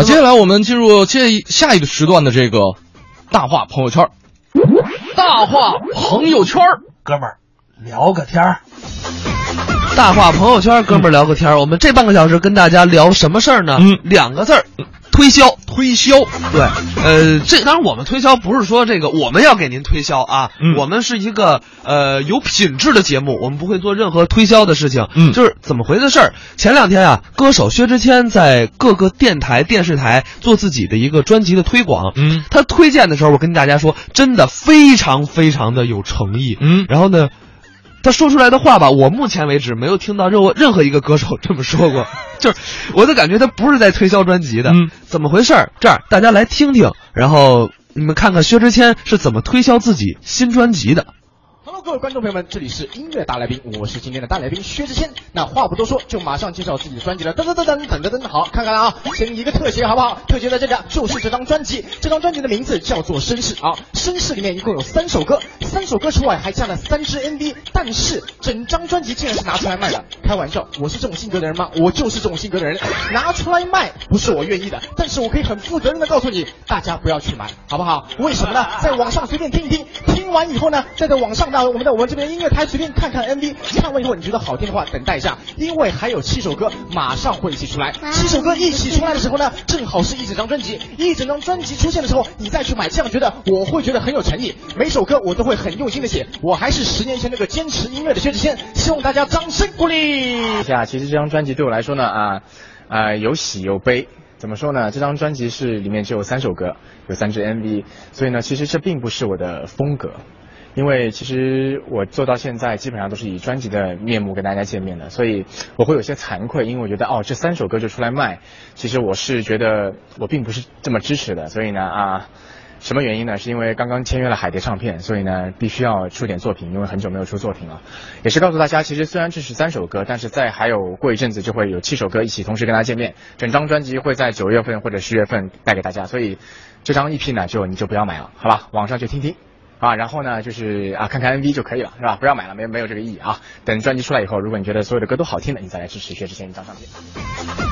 好，接下来我们进入接下一个时段的这个大话朋友圈。大话朋友圈，哥们儿聊个天儿。大话朋友圈，哥们儿聊个天儿。我们这半个小时跟大家聊什么事儿呢？嗯，两个字儿，推销。推销，对，呃，这当然我们推销不是说这个我们要给您推销啊，嗯我们是一个呃有品质的节目，我们不会做任何推销的事情。嗯就是怎么回的事儿？前两天啊，歌手薛之谦在各个电台、电视台做自己的一个专辑的推广。嗯他推荐的时候，我跟大家说，真的非常非常的有诚意。嗯然后呢，他说出来的话吧，我目前为止没有听到任何 任何一个歌手这么说过，就是我的感觉他不是在推销专辑的。嗯，怎么回事儿？这样大家来听听，然后你们看看薛之谦是怎么推销自己新专辑的。各位观众朋友们，这里是音乐大来宾，我是今天的大来宾薛之谦。那话不多说，就马上介绍自己的专辑了。噔噔噔噔噔噔噔，好，看看啊，先一个特写好不好？特写在这里啊，就是这张专辑。这张专辑的名字叫做《绅士》啊，《绅士》里面一共有三首歌，三首歌除外还加了三支 MV，但是整张专辑竟然是拿出来卖的。开玩笑，我是这种性格的人吗？我就是这种性格的人，拿出来卖不是我愿意的，但是我可以很负责任的告诉你，大家不要去买，好不好？为什么呢？在网上随便听一听，听完以后呢，再在网上呢，我们在我们这边音乐台随便看看 MV，看完以后你觉得好听的话，等待一下，因为还有七首歌马上会一起出来。七首歌一起出来的时候呢，正好是一整张专辑，一整张专辑出现的时候，你再去买，这样觉得我会觉得很有诚意。每首歌我都会很用心的写，我还是十年前那个坚持音乐的薛之谦，希望大家掌声鼓励。下，其实这张专辑对我来说呢，啊，啊，有喜有悲。怎么说呢？这张专辑是里面只有三首歌，有三支 MV，所以呢，其实这并不是我的风格。因为其实我做到现在基本上都是以专辑的面目跟大家见面的，所以我会有些惭愧，因为我觉得哦，这三首歌就出来卖，其实我是觉得我并不是这么支持的，所以呢啊，什么原因呢？是因为刚刚签约了海蝶唱片，所以呢必须要出点作品，因为很久没有出作品了。也是告诉大家，其实虽然这是三首歌，但是在还有过一阵子就会有七首歌一起同时跟大家见面，整张专辑会在九月份或者十月份带给大家，所以这张 EP 呢就你就不要买了，好吧？网上去听听。啊，然后呢，就是啊，看看 MV 就可以了，是吧？不要买了，没没有这个意义啊。等专辑出来以后，如果你觉得所有的歌都好听的，你再来支持薛之谦一张唱片。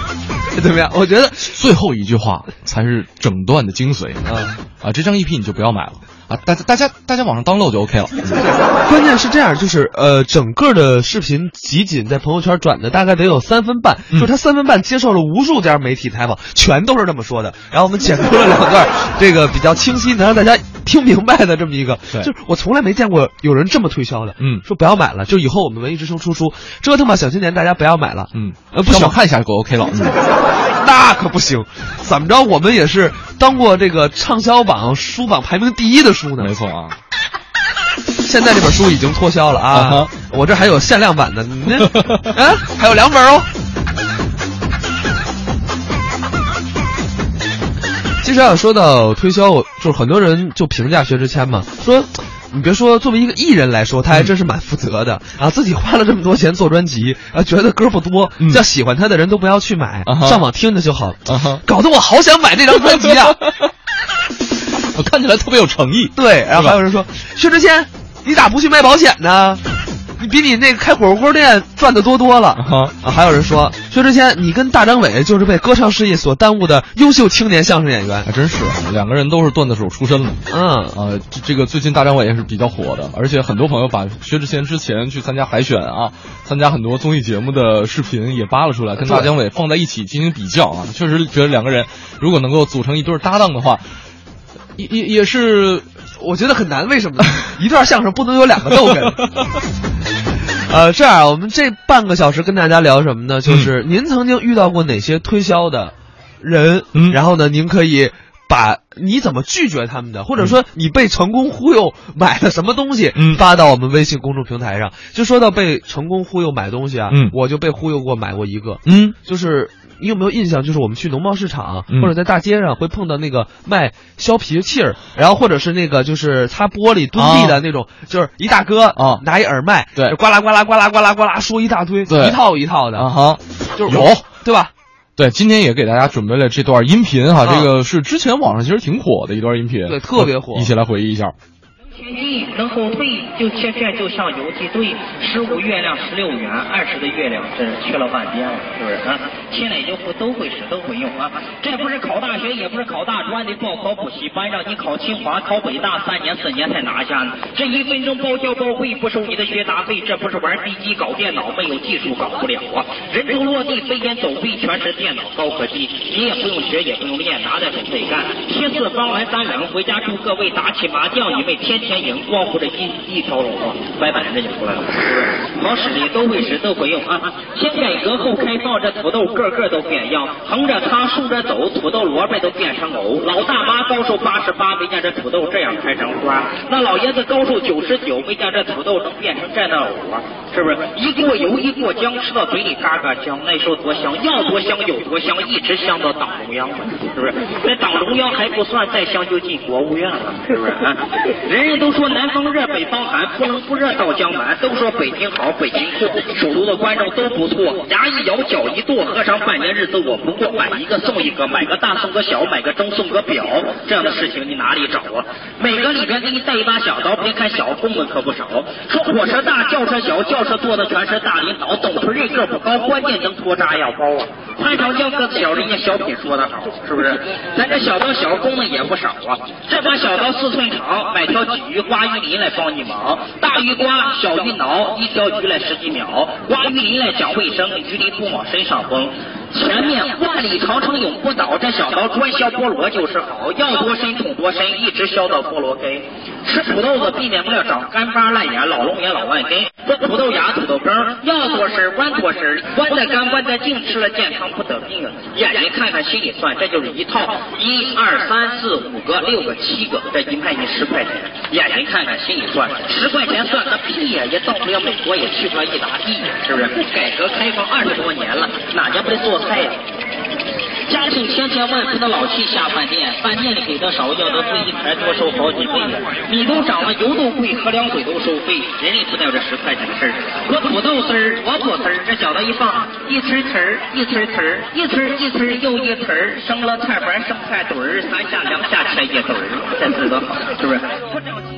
怎么样？我觉得最后一句话才是整段的精髓啊啊！这张 EP 你就不要买了啊！大家大家大家网上 download 就 OK 了。关键是这样，就是呃，整个的视频集锦在朋友圈转的大概得有三分半，嗯就他三分半接受了无数家媒体采访，全都是这么说的。然后我们剪出了两段，这个比较清晰，能让大家听明白的这么一个，对就是我从来没见过有人这么推销的。嗯说不要买了，就以后我们文艺之声出书，折腾吧小青年，大家不要买了。嗯，呃，不行上网，看一下就 OK 了。嗯 那可不行，怎么着？我们也是当过这个畅销榜书榜排名第一的书呢。没错啊。现在这本书已经脱销了啊我这还有限量版的，你这啊还有两本哦。其实啊，说到推销，就是很多人就评价薛之谦嘛，说你别说作为一个艺人来说，他还真是蛮负责的啊，自己花了这么多钱做专辑，啊，觉得歌不多，嗯叫喜欢他的人都不要去买啊，上网听着就好啊，搞得我好想买这张专辑啊。我看起来特别有诚意。对，然后还有人说薛之谦，你咋不去卖保险呢？你比你那个开火锅店赚的多多了。啊啊，还有人说薛之谦，你跟大张伟就是被歌唱事业所耽误的优秀青年相声演员还。真是啊两个人都是段子手出身的。嗯，啊，这这个最近大张伟也是比较火的，而且很多朋友把薛之谦之前去参加海选啊，参加很多综艺节目的视频也扒了出来，跟大张伟放在一起进行比较啊，确实觉得两个人如果能够组成一对搭档的话，也也也是，我觉得很难。为什么呢？一段相声不能有两个逗哏。呃，这样，我们这半个小时跟大家聊什么呢？就是您曾经遇到过哪些推销的人，嗯。然后呢，您可以把你怎么拒绝他们的，或者说你被成功忽悠买了什么东西，嗯。发到我们微信公众平台上。就说到被成功忽悠买东西啊，嗯。我就被忽悠过买过一个，嗯。就是你有没有印象？就是我们去农贸市场、嗯。或者在大街上会碰到那个卖削皮器儿，然后或者是那个就是擦玻璃蹲地的那种，就是一大哥啊。拿一耳麦，对。呱啦呱啦呱啦呱啦呱啦说一大堆，对。一套一套的，啊哈，就是有。对吧？对，今天也给大家准备了这段音频哈，啊。这个是之前网上其实挺火的一段音频，对特别火。一起来回忆一下。前进，能后退，就切片就像游击队。十五月亮十六圆，二十的月亮真是缺了半边了，是不是啊？现在就会都会使都会用啊！这不是考大学，也不是考大专的报考补习班，让你考清华、考北大，三年四年才拿下呢。这一分钟包教包会，不收你的学杂费，这不是玩飞机搞电脑，没有技术搞不了啊！人头落地，飞檐走壁，全是电脑高科技，你也不用学，也不用练，拿在手得干。铁四方完三冷，回家祝各位打起麻将，你们天天赢，光顾着一一条龙啊，白板这就出来了，是不是？好使的都会使，都会用啊！先改革后开放，这土豆个个都变样，横着插，竖着走，土豆萝卜都变成藕。老大妈高寿八十八，没见这土豆这样开成花。那老爷子高寿九十九，没见这土豆能变成这样的藕啊，是不是？一过油一过浆，吃到嘴里嘎嘎香，那时候多香，要多香有多香，一直香到党中央了，是不是？那党中央还不算，再香就进国务院了，是不是啊？人人都说南方热，北方寒，不冷不热到江南，都说北京好，北京酷，首都的观众都不错。牙一咬，脚一跺，和尚半年日子我不过，买一个送一个，买个大送个小，买个钟送个表，这样的事情你哪里找啊？每个里边给你带一把小刀，别看小，功夫可不少。说火车大，轿车小，轿车坐的全是大领导，董存瑞个不高，关键能拖炸药包啊。潘长江个子小，人家小品说的好，是不是？咱这小刀小，功能也不少啊。这把小刀四寸长，买条鲫鱼刮鱼鳞来帮你忙，大鱼刮，小鱼挠，一条鱼来十几秒，刮鱼鳞来讲卫生，鱼鳞不往身上崩。前面万里长城永不倒，这小刀专削菠萝就是好，要多深捅多深，一直削到菠萝根。吃土豆子避免不了长干巴烂眼、老龙眼、老万根。这土豆芽、土豆根，要多深弯多深，弯的干弯的净，吃了健康不得病啊！眼睛看看，心里算，这就是一套，一二三四五个、六个、七个，这一卖你十块钱。眼睛看看，心里算，十块钱算个屁呀！也到不了美国，也去不了意大利，是不是？改革开放二十多年了，哪家不得做菜呀？家庭千千万不能老去下饭店，饭店里给的少，要的贵一盘多收好几倍。米都涨了，油都贵，喝凉水都收费，人力不带这十块钱的事儿。我土豆丝儿，我土丝儿，这小子一放，一呲呲儿，一呲呲儿，一呲一呲又一呲儿，生了菜板生菜墩儿，三下两下切一墩儿，这字多好，是不是？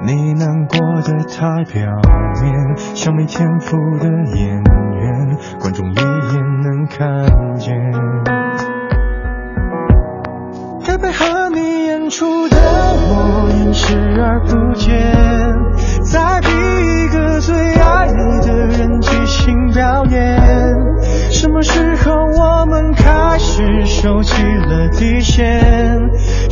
你难过的太表面，像没天赋的演员，观众一眼能看见。该配合你演出的我演视而不见，在逼一个最爱你的人即兴表演。什么时候我们开始收起了底线？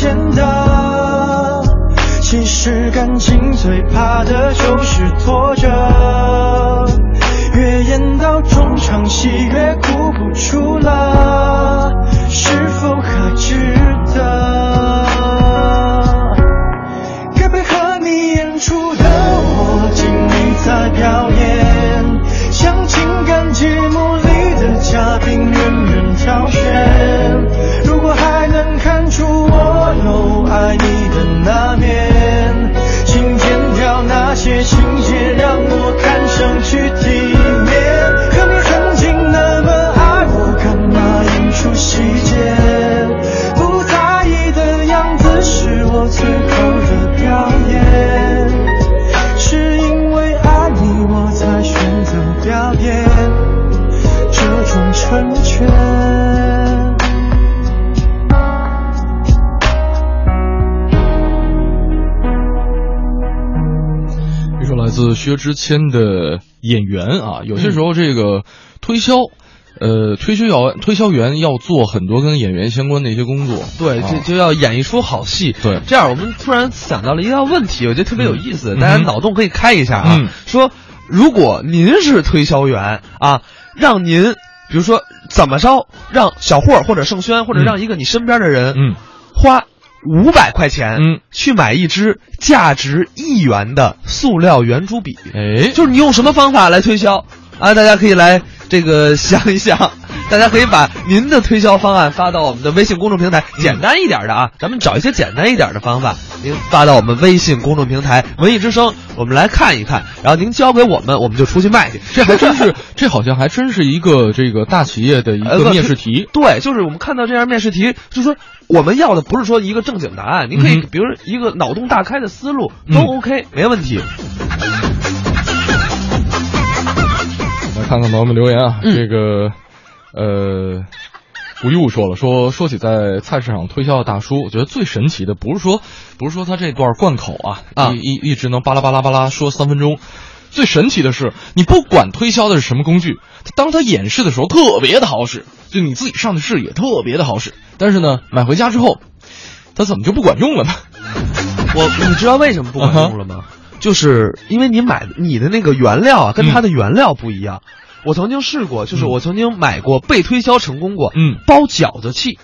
见得，其实感情最怕的就是拖着，越演到中场戏越哭不出了，是否自薛之谦的演员啊，有些时候这个推销。呃，推销要推销员要做很多跟演员相关的一些工作，对，啊这就要演一出好戏。对这样我们突然想到了一道问题，我觉得特别有意思，嗯大家脑洞可以开一下啊。嗯说如果您是推销员啊，让您比如说怎么着，让小霍或者盛轩或者嗯让一个你身边的人，嗯，花五百块钱，嗯，去买一支价值一元的塑料圆珠笔，哎，就是你用什么方法来推销？啊？大家可以来这个想一想，大家可以把您的推销方案发到我们的微信公众平台，简单一点的啊，咱们找一些简单一点的方法，您发到我们微信公众平台“文艺之声”，我们来看一看，然后您交给我们，我们就出去卖去。这还真是，这好像还真是一个这个大企业的一个面试题。对，就是我们看到这样面试题，就是说我们要的不是说一个正经答案，您可以嗯比如一个脑洞大开的思路都嗯 OK，、没问题。来看看朋友们留言啊，嗯这个呃，吴一物说了，说说起在菜市场推销的大叔，我觉得最神奇的不是说不是说他这段贯口啊，啊一一一直能巴拉巴拉巴拉说三分钟。最神奇的是，你不管推销的是什么工具，当他演示的时候特别的好使，就你自己上的视也特别的好使。但是呢，买回家之后，他怎么就不管用了呢？我你知道为什么不管用了吗？就是因为你买你的那个原料啊，跟它的原料不一样。我曾经试过，就是嗯我曾经买过被推销成功过，嗯，包饺子器，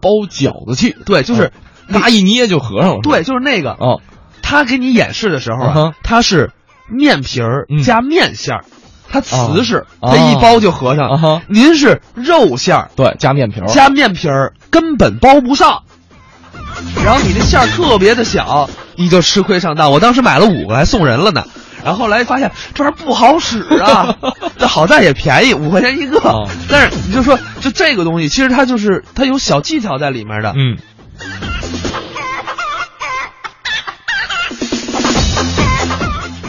包饺子器，对，就是拿一捏就合上了。对，就是那个，哦，他给你演示的时候嗯哼啊，它是面皮儿嗯加面馅儿，它瓷实，哦它一包就合上。您是肉馅儿对，加面皮儿，加面皮儿，根本包不上。然后你那馅儿特别的小，你就吃亏上当。我当时买了五个，还送人了呢。然后后来发现这玩意儿不好使啊，这好在也便宜，五块钱一个。哦但是你就说，就这个东西，其实它就是它有小技巧在里面的。嗯。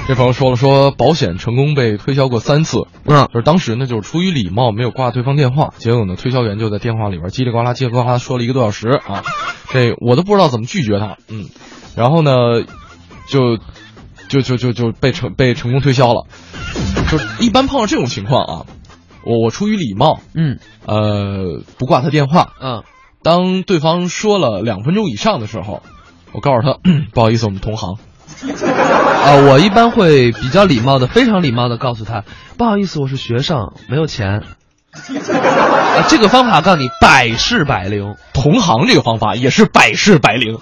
这朋友说了，说保险成功被推销过三次，嗯就是当时呢，就是出于礼貌没有挂对方电话，结果呢，推销员就在电话里边叽里呱啦、叽里呱啦说了一个多小时啊，这我都不知道怎么拒绝他，嗯，然后呢，就就就就就被成被成功推销了，就一般碰到这种情况啊，我我出于礼貌，嗯呃，不挂他电话，嗯，当对方说了两分钟以上的时候，我告诉他，不好意思，我们同行。啊，我一般会比较礼貌的，非常礼貌的告诉他，不好意思，我是学生，没有钱。啊，这个方法告诉你百试百灵。同行这个方法也是百试百灵。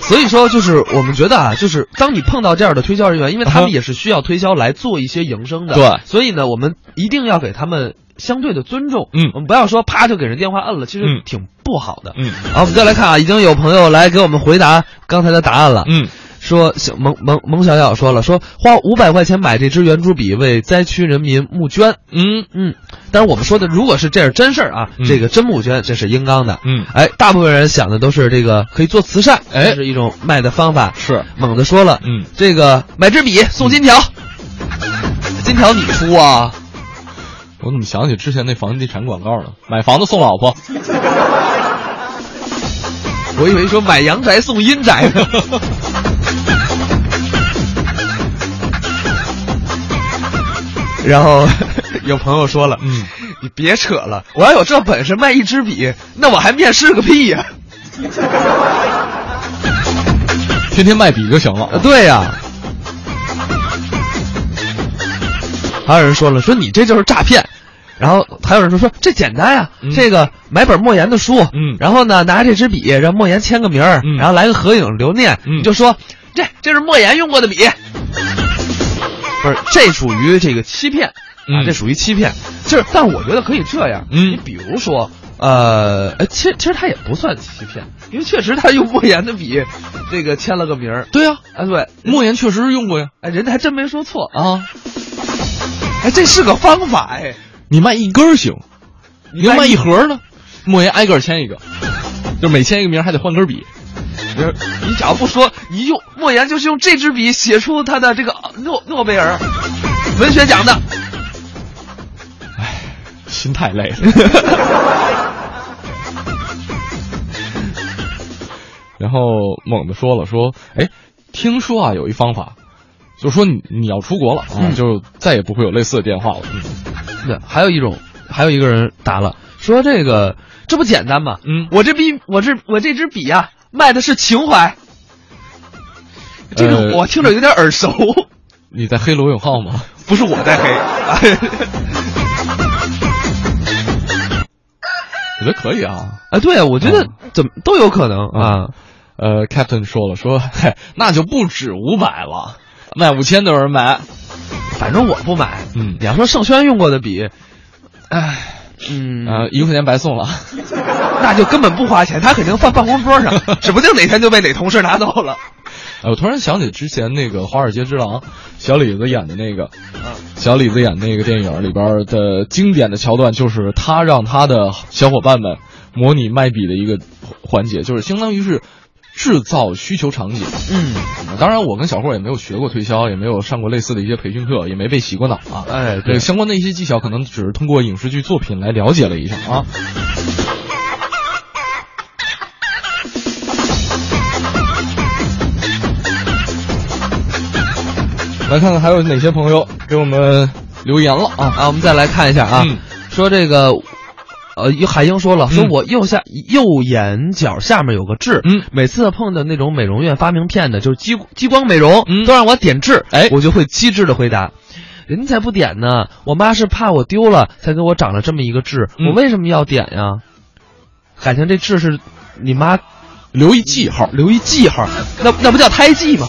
所以说，就是我们觉得啊，就是当你碰到这样的推销人员，因为他们也是需要推销来做一些营生的，对所以呢，我们一定要给他们相对的尊重。嗯我们不要说啪就给人电话摁了，其实嗯挺不好的。嗯好，我们再来看啊，已经有朋友来给我们回答刚才的答案了。嗯，说小萌萌萌小小说了，说花五百块钱买这支圆珠笔为灾区人民募捐。嗯嗯，但是我们说的如果是这是真事儿啊，嗯这个真募捐这是应当的。嗯哎，大部分人想的都是这个可以做慈善，哎这是一种卖的方法。是猛子说了，嗯这个买支笔送金条，金条你出啊？我怎么想起之前那房地产广告了？买房子送老婆。我以为说买阳宅送阴宅呢。然后 有朋友说了，嗯，你别扯了，我要有这本事卖一支笔，那我还面试个屁呀、天天卖笔就行了。啊，对呀、还有人说了，说你这就是诈骗。然后还有人说说这简单啊、嗯这个买本莫言的书，嗯然后呢拿这支笔让莫言签个名儿，嗯然后来个合影留念，嗯你就说这这是莫言用过的笔，不是这属于这个欺骗啊，嗯这属于欺骗。就是，但我觉得可以这样，嗯你比如说，呃，呃其实其实他也不算欺骗，因为确实他用莫言的笔，这个签了个名儿，对呀、啊对，莫言确实是用过呀。哎，人家还真没说错，啊，哎，这是个方法哎。你卖一根儿行，你要卖一卖一盒呢，莫言挨个儿签一个，就每签一个名儿还得换根笔。你你只要不说，你用莫言就是用这支笔写出他的这个诺诺贝尔文学奖的，心太累了。然后猛子说了说，哎，听说啊有一方法，就说你你要出国了啊，嗯就再也不会有类似的电话了。嗯对，还有一种，还有一个人答了，说这个这不简单吗？嗯我这笔，我这我这支笔呀、卖的是情怀。这个呃我听着有点耳熟，你在黑罗永浩吗？不是我在黑，我觉得可以啊。啊，对啊，我觉得嗯怎么都有可能啊。呃，Captain 说了说，嘿，那就不止五百了，卖五千都有人买。反正我不买。嗯你要说盛轩用过的笔，哎，嗯，呃，一块钱白送了。那就根本不花钱，他肯定放办公桌上，指不定哪天就被哪同事拿走了。哎，我突然想起之前那个《华尔街之狼》，小李子演的那个，嗯小李子演那个电影里边的经典的桥段，就是他让他的小伙伴们模拟卖笔的一个环节，就是相当于是制造需求场景。嗯，当然，我跟小霍也没有学过推销，也没有上过类似的一些培训课，也没被洗过脑啊。哎，对相关的一些技巧，可能只是通过影视剧作品来了解了一下啊。来看看还有哪些朋友给我们留言了啊？啊，我们再来看一下啊，嗯说这个。呃，海英说了，说嗯我右下右眼角下面有个痣，嗯每次碰到那种美容院发名片的，就是激激光美容，嗯都让我点痣，哎我就会机智的回答，人家才不点呢，我妈是怕我丢了才给我长了这么一个痣，嗯我为什么要点呀？感情这痣是你妈留一记号。留一记号，那那不叫胎记吗？